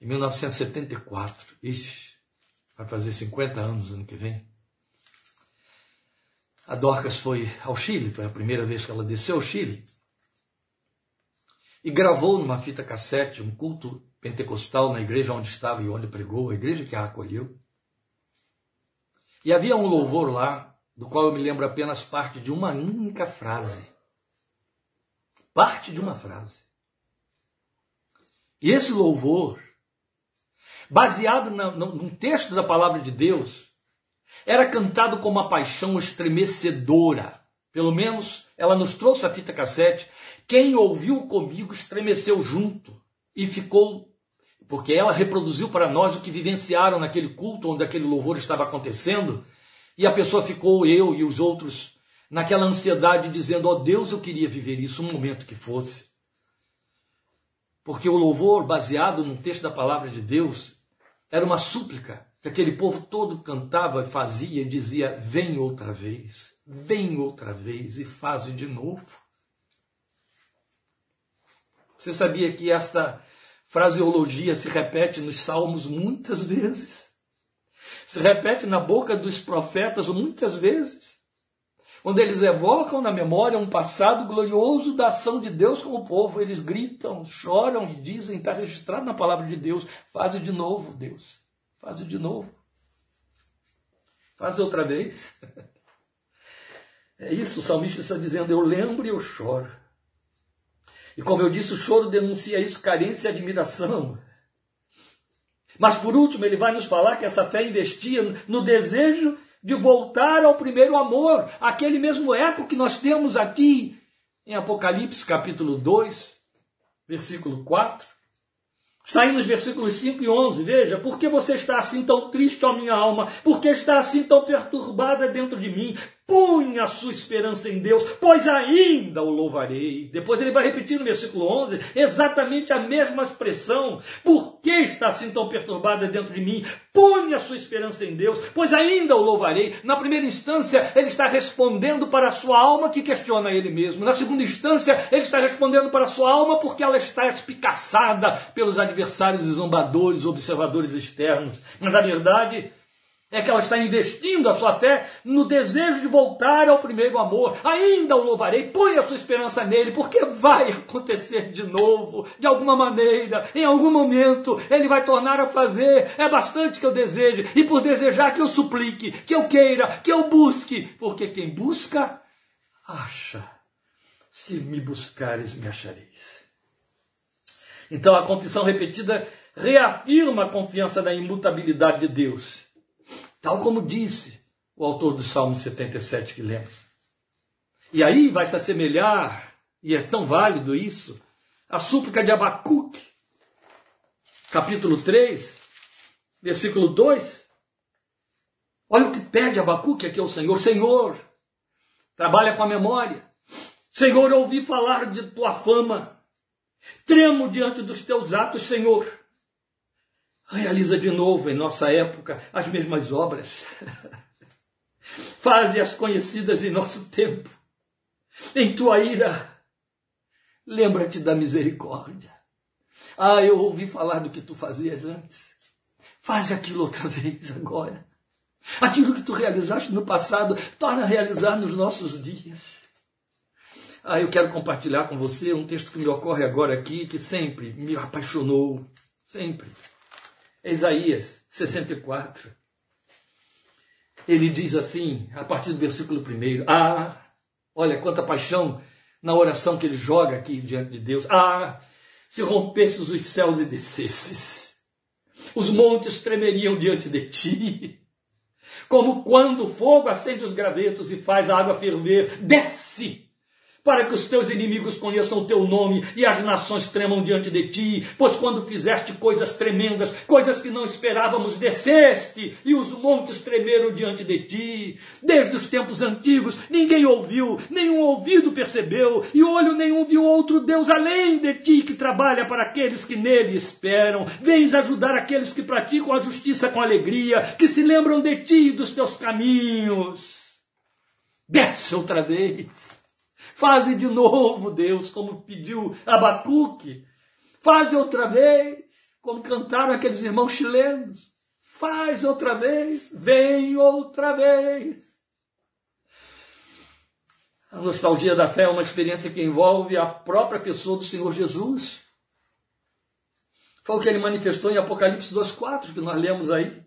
em 1974, ixi, vai fazer 50 anos ano que vem, a Dorcas foi ao Chile, foi a primeira vez que ela desceu ao Chile e gravou numa fita cassete um culto pentecostal na igreja onde estava e onde pregou, a igreja que a acolheu. E havia um louvor lá, do qual eu me lembro apenas parte de uma única frase. Parte de uma frase. E esse louvor, baseado na, num texto da palavra de Deus, era cantado com uma paixão estremecedora. Pelo menos ela nos trouxe a fita cassete quem ouviu comigo estremeceu junto e ficou, porque ela reproduziu para nós o que vivenciaram naquele culto onde aquele louvor estava acontecendo, e a pessoa ficou, eu e os outros, naquela ansiedade, dizendo: Ó oh Deus, eu queria viver isso um momento que fosse. Porque o louvor, baseado no texto da palavra de Deus, era uma súplica que aquele povo todo cantava, fazia e dizia: Vem outra vez, vem outra vez e faze de novo. Você sabia que esta fraseologia se repete nos salmos muitas vezes? Se repete na boca dos profetas muitas vezes, onde eles evocam na memória um passado glorioso da ação de Deus com o povo. Eles gritam, choram e dizem, está registrado na palavra de Deus: faz de novo, Deus, faz de novo. Faz outra vez. É isso, o salmista está dizendo: eu lembro e eu choro. E como eu disse, o choro denuncia isso, carência e admiração. Mas por último, ele vai nos falar que essa fé investia no desejo de voltar ao primeiro amor, aquele mesmo eco que nós temos aqui em Apocalipse capítulo 2, versículo 4. Está aí nos versículos 5 e 11, veja, por que você está assim tão triste, ó minha alma? Por que está assim tão perturbada dentro de mim? Punha a sua esperança em Deus, pois ainda o louvarei. Depois ele vai repetir no versículo 11 exatamente a mesma expressão. Por que está assim tão perturbada dentro de mim? Punha a sua esperança em Deus, pois ainda o louvarei. Na primeira instância, ele está respondendo para a sua alma que questiona ele mesmo. Na segunda instância, ele está respondendo para a sua alma porque ela está espicaçada pelos adversários e zombadores, observadores externos. Mas a verdade É que ela está investindo a sua fé no desejo de voltar ao primeiro amor. Ainda o louvarei, põe a sua esperança nele, porque vai acontecer de novo, de alguma maneira, em algum momento, ele vai tornar a fazer. É bastante que eu deseje, e por desejar que eu suplique, que eu queira, que eu busque, porque quem busca, acha. Se me buscares, me achareis. Então a confissão repetida reafirma a confiança na imutabilidade de Deus Tal como disse o autor do Salmo 77 que lemos. E aí vai se assemelhar, e é tão válido isso, a súplica de Abacuque, capítulo 3, versículo 2. Olha o que pede Abacuque aqui ao Senhor: Senhor, trabalha com a memória. Senhor, ouvi falar de tua fama. Tremo diante dos teus atos, Senhor. Realiza de novo em nossa época as mesmas obras. Faze-as conhecidas em nosso tempo. Em tua ira, lembra-te da misericórdia. Ah, eu ouvi falar do que tu fazias antes. Faz aquilo outra vez agora. Aquilo que tu realizaste no passado, torna a realizar nos nossos dias. Ah, eu quero compartilhar com você um texto que me ocorre agora aqui, que sempre me apaixonou. Sempre. Isaías 64. Ele diz assim, a partir do versículo 1: Ah, olha quanta paixão na oração que ele joga aqui diante de Deus. Ah, se rompesses os céus e descesses, os montes tremeriam diante de ti. Como quando o fogo acende os gravetos e faz a água ferver, desce para que os teus inimigos conheçam o teu nome e as nações tremam diante de ti, pois quando fizeste coisas tremendas, coisas que não esperávamos, desceste e os montes tremeram diante de ti. Desde os tempos antigos, ninguém ouviu, nenhum ouvido percebeu, e olho nenhum viu outro Deus além de ti que trabalha para aqueles que nele esperam. Vens ajudar aqueles que praticam a justiça com alegria, que se lembram de ti e dos teus caminhos. Desce outra vez Faze de novo, Deus, como pediu Abacuque. Faze outra vez, como cantaram aqueles irmãos chilenos. Faz outra vez, vem outra vez. A nostalgia da fé é uma experiência que envolve a própria pessoa do Senhor Jesus. Foi o que ele manifestou em Apocalipse 2,4, que nós lemos aí.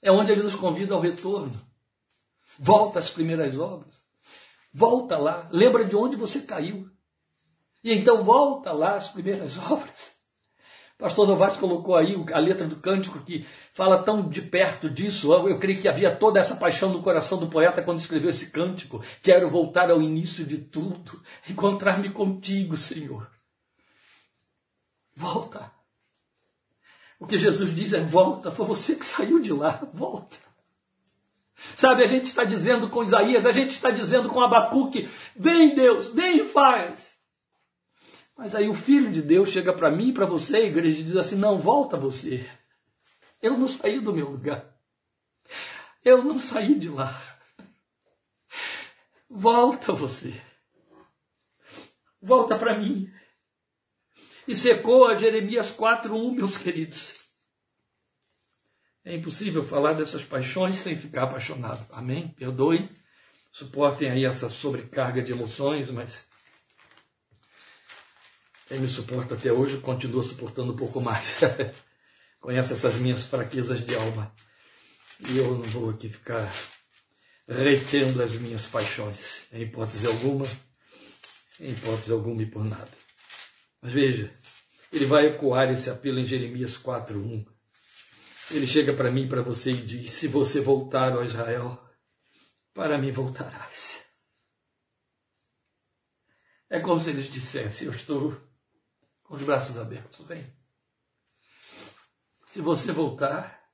É onde ele nos convida ao retorno. Volta às primeiras obras. Volta lá, lembra de onde você caiu. E então volta lá as primeiras obras. Pastor Novaes colocou aí a letra do cântico que fala tão de perto disso. Eu creio que havia toda essa paixão no coração do poeta quando escreveu esse cântico. Quero voltar ao início de tudo, encontrar-me contigo, Senhor. Volta. O que Jesus diz é: volta. Foi você que saiu de lá, volta. Sabe, a gente está dizendo com Isaías, a gente está dizendo com Abacuque: vem Deus, vem e faz. Mas aí o Filho de Deus chega para mim e para você, igreja, e diz assim: não, volta você. Eu não saí do meu lugar. Eu não saí de lá. Volta você. Volta para mim. E secou a Jeremias 4:1, meus queridos. É impossível falar dessas paixões sem ficar apaixonado. Amém? Perdoe. Suportem aí essa sobrecarga de emoções, mas quem me suporta até hoje continua suportando um pouco mais. Conhece essas minhas fraquezas de alma. E eu não vou aqui ficar retendo as minhas paixões, em hipótese alguma, em hipótese alguma e por nada. Mas veja, ele vai ecoar esse apelo em Jeremias 4:1 ele chega para mim, para você e diz: Se você voltar, ó Israel, para mim voltarás. É como se eles dissessem: Eu estou com os braços abertos, vem. Se você voltar,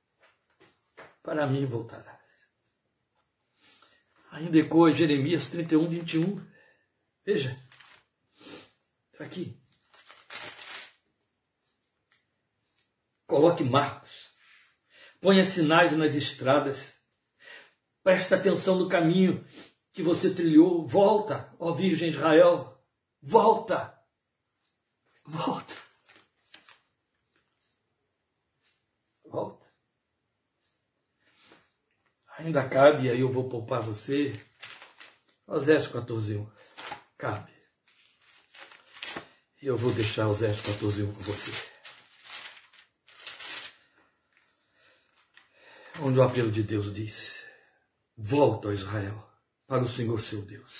para mim voltarás. Ainda ecoa Jeremias 31, 21. Veja, está aqui. Coloque Marcos Ponha sinais nas estradas. Presta atenção no caminho que você trilhou. Volta, ó Virgem Israel. Volta. Volta. Volta. Ainda cabe, aí eu vou poupar você. Osés 14, Cabe. E eu vou deixar Osés 14, com você. Onde o apelo de Deus diz: Volta, Israel, para o Senhor seu Deus.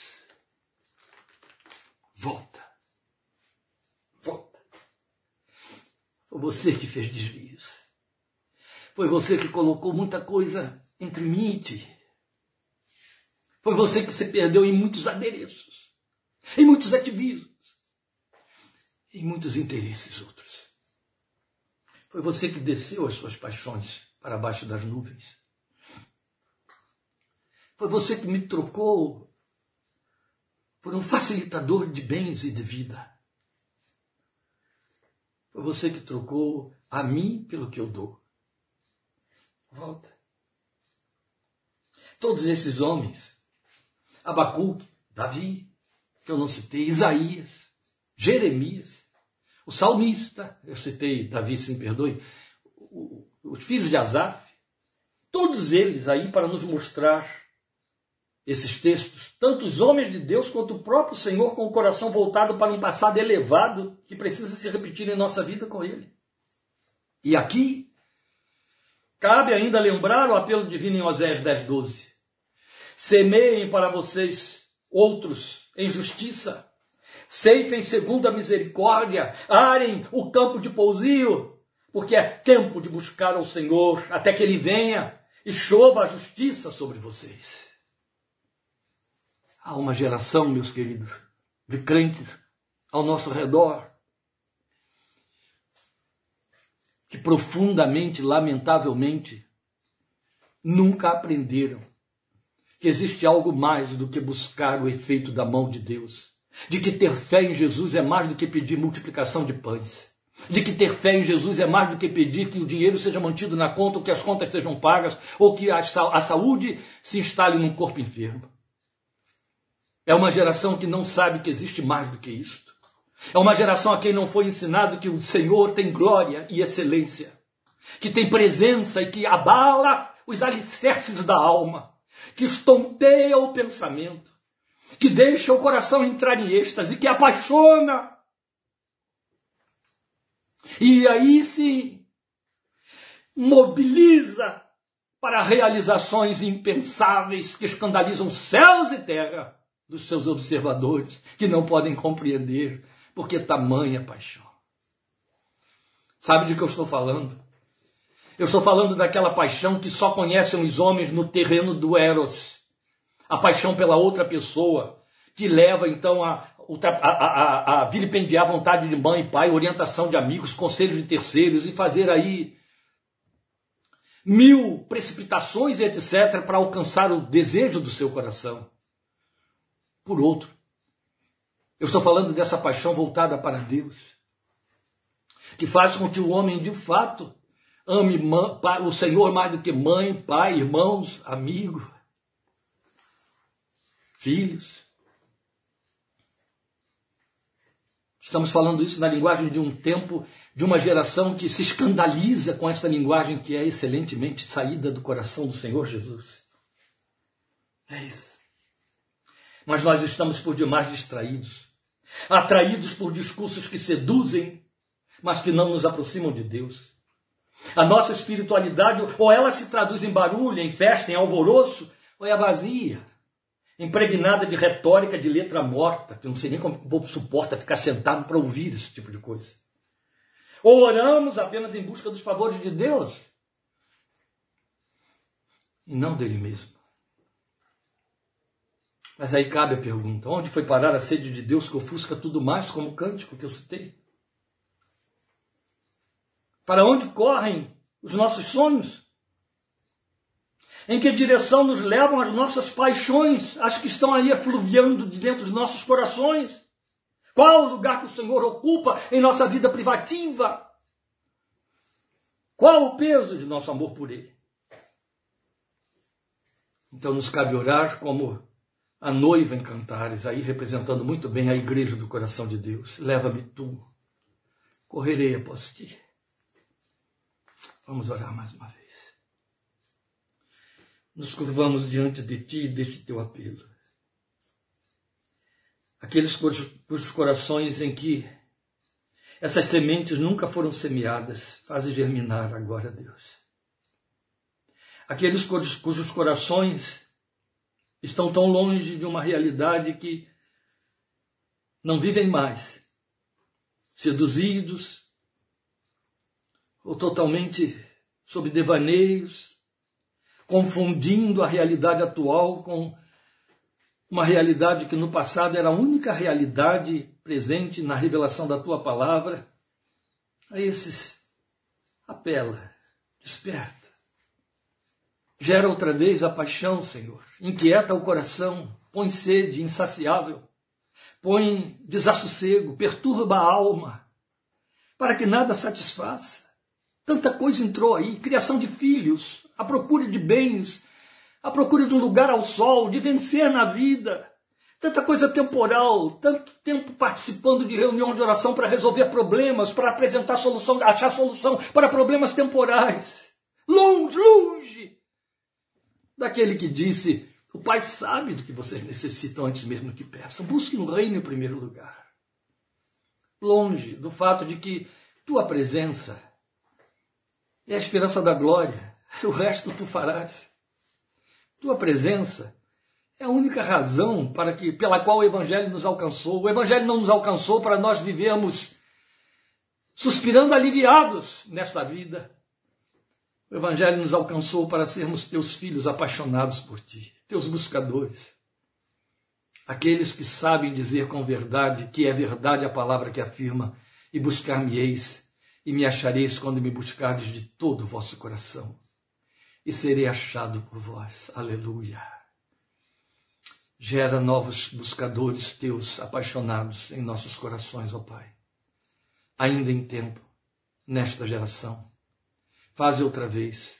Volta. Volta. Foi você que fez desvios. Foi você que colocou muita coisa entre mim e ti. Foi você que se perdeu em muitos adereços, em muitos ativismos, em muitos interesses outros. Foi você que desceu as suas paixões para baixo das nuvens. Foi você que me trocou por um facilitador de bens e de vida. Foi você que trocou a mim pelo que eu dou. Volta. Todos esses homens, Abacuque, Davi, que eu não citei, Isaías, Jeremias, o salmista, eu citei Davi, se me perdoe, os filhos de Asaf, todos eles aí para nos mostrar esses textos, tanto os homens de Deus quanto o próprio Senhor com o coração voltado para um passado elevado que precisa se repetir em nossa vida com Ele. E aqui, cabe ainda lembrar o apelo divino em Oséias 10, 12. Semeiem para vocês outros em justiça, ceifem segundo a misericórdia, arem o campo de pousio, porque é tempo de buscar ao Senhor até que Ele venha e chova a justiça sobre vocês. Há uma geração, meus queridos, de crentes ao nosso redor que profundamente, lamentavelmente, nunca aprenderam que existe algo mais do que buscar o efeito da mão de Deus, de que ter fé em Jesus é mais do que pedir multiplicação de pães, de que ter fé em Jesus é mais do que pedir que o dinheiro seja mantido na conta, ou que as contas sejam pagas, ou que a, a saúde se instale num corpo enfermo. É uma geração que não sabe que existe mais do que isto. É uma geração a quem não foi ensinado que o Senhor tem glória e excelência, que tem presença e que abala os alicerces da alma, que estonteia o pensamento, que deixa o coração entrar em êxtase, que apaixona. E aí se mobiliza para realizações impensáveis que escandalizam céus e terra dos seus observadores, que não podem compreender porque tamanha paixão. Sabe de que eu estou falando? Eu estou falando daquela paixão que só conhecem os homens no terreno do Eros. A paixão pela outra pessoa, que leva então a, a, a, a, vilipendiar a vontade de mãe e pai, orientação de amigos, conselhos de terceiros e fazer aí mil precipitações, etc., para alcançar o desejo do seu coração por outro. Eu estou falando dessa paixão voltada para Deus, que faz com que o homem de fato ame o Senhor mais do que mãe, pai, irmãos, amigos, filhos. Estamos falando isso na linguagem de um tempo, de uma geração que se escandaliza com esta linguagem que é excelentemente saída do coração do Senhor Jesus. É isso mas nós estamos por demais distraídos, atraídos por discursos que seduzem, mas que não nos aproximam de Deus. A nossa espiritualidade, ou ela se traduz em barulho, em festa, em alvoroço, ou é vazia, impregnada de retórica de letra morta, que eu não sei nem como o povo suporta ficar sentado para ouvir esse tipo de coisa. Ou oramos apenas em busca dos favores de Deus, e não dele mesmo. Mas aí cabe a pergunta: onde foi parar a sede de Deus que ofusca tudo mais, como o cântico que eu citei? Para onde correm os nossos sonhos? Em que direção nos levam as nossas paixões, as que estão aí afluviando de dentro dos nossos corações? Qual o lugar que o Senhor ocupa em nossa vida privativa? Qual o peso de nosso amor por Ele? Então nos cabe orar como a noiva em cantares, aí representando muito bem a igreja do coração de Deus. Leva-me tu, correrei após ti. Vamos orar mais uma vez. Nos curvamos diante de Ti e deste Teu apelo. Aqueles cujos, corações em que essas sementes nunca foram semeadas, fazem germinar agora, Deus. Aqueles cujos corações estão tão longe de uma realidade que não vivem mais, seduzidos ou totalmente sob devaneios, confundindo a realidade atual com uma realidade que no passado era a única realidade presente na revelação da tua palavra. A esses, apela, desperta. Gera outra vez a paixão, Senhor. Inquieta o coração, põe sede insaciável, põe desassossego, perturba a alma, para que nada satisfaça. Tanta coisa entrou aí, criação de filhos, a procura de bens, a procura de um lugar ao sol, de vencer na vida. Tanta coisa temporal, tanto tempo participando de reuniões de oração para resolver problemas, para apresentar solução, achar solução para problemas temporais. Longe, longe daquele que disse: O Pai sabe do que vocês necessitam antes mesmo que peçam. Busque no reino em primeiro lugar. Longe do fato de que tua presença é a esperança da glória, o resto tu farás. Tua presença é a única razão para que, pela qual o Evangelho nos alcançou. O Evangelho não nos alcançou para nós vivermos suspirando aliviados nesta vida. O Evangelho nos alcançou para sermos teus filhos apaixonados por ti, teus buscadores. Aqueles que sabem dizer com verdade que é verdade a palavra que afirma, e buscar-me-eis, e me achareis quando me buscardes de todo o vosso coração, e serei achado por vós. Aleluia. Gera novos buscadores teus apaixonados em nossos corações, ó Pai. Ainda em tempo, nesta geração Faze outra vez.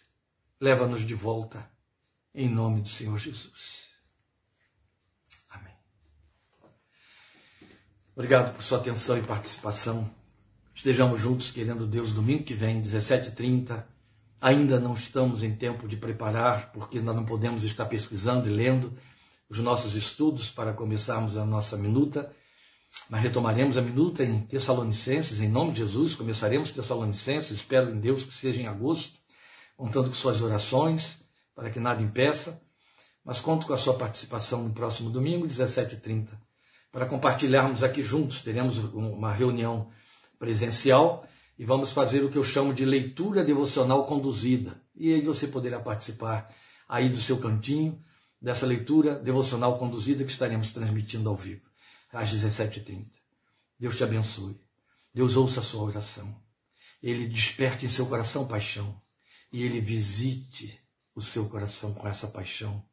Leva-nos de volta. Em nome do Senhor Jesus. Amém. Obrigado por sua atenção e participação. Estejamos juntos, querendo Deus, domingo que vem, 17h30. Ainda não estamos em tempo de preparar, porque nós não podemos estar pesquisando e lendo os nossos estudos para começarmos a nossa minuta. Mas retomaremos a minuta em Tessalonicenses, em nome de Jesus, começaremos Tessalonicenses, espero em Deus que seja em agosto, contando com suas orações, para que nada impeça, mas conto com a sua participação no próximo domingo, 17h30, para compartilharmos aqui juntos, teremos uma reunião presencial e vamos fazer o que eu chamo de leitura devocional conduzida, e aí você poderá participar aí do seu cantinho, dessa leitura devocional conduzida que estaremos transmitindo ao vivo às 17h30. Deus te abençoe. Deus ouça a sua oração. Ele desperte em seu coração paixão. E ele visite o seu coração com essa paixão.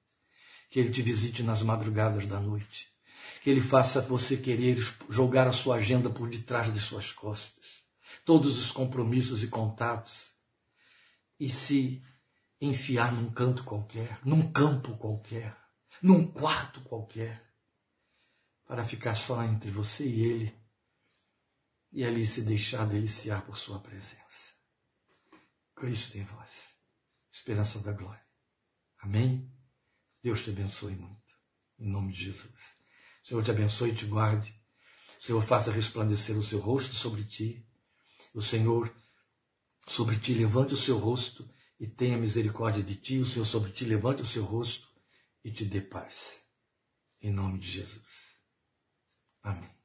Que ele te visite nas madrugadas da noite. Que ele faça você querer jogar a sua agenda por detrás de suas costas. Todos os compromissos e contatos. E se enfiar num canto qualquer, num campo qualquer, num quarto qualquer para ficar só entre você e Ele e ali se deixar deliciar por Sua presença. Cristo em vós, esperança da glória. Amém? Deus te abençoe muito, em nome de Jesus. O Senhor te abençoe e te guarde. O Senhor faça resplandecer o seu rosto sobre ti. O Senhor sobre ti levante o seu rosto e tenha misericórdia de ti. O Senhor sobre ti levante o seu rosto e te dê paz. Em nome de Jesus. Amém.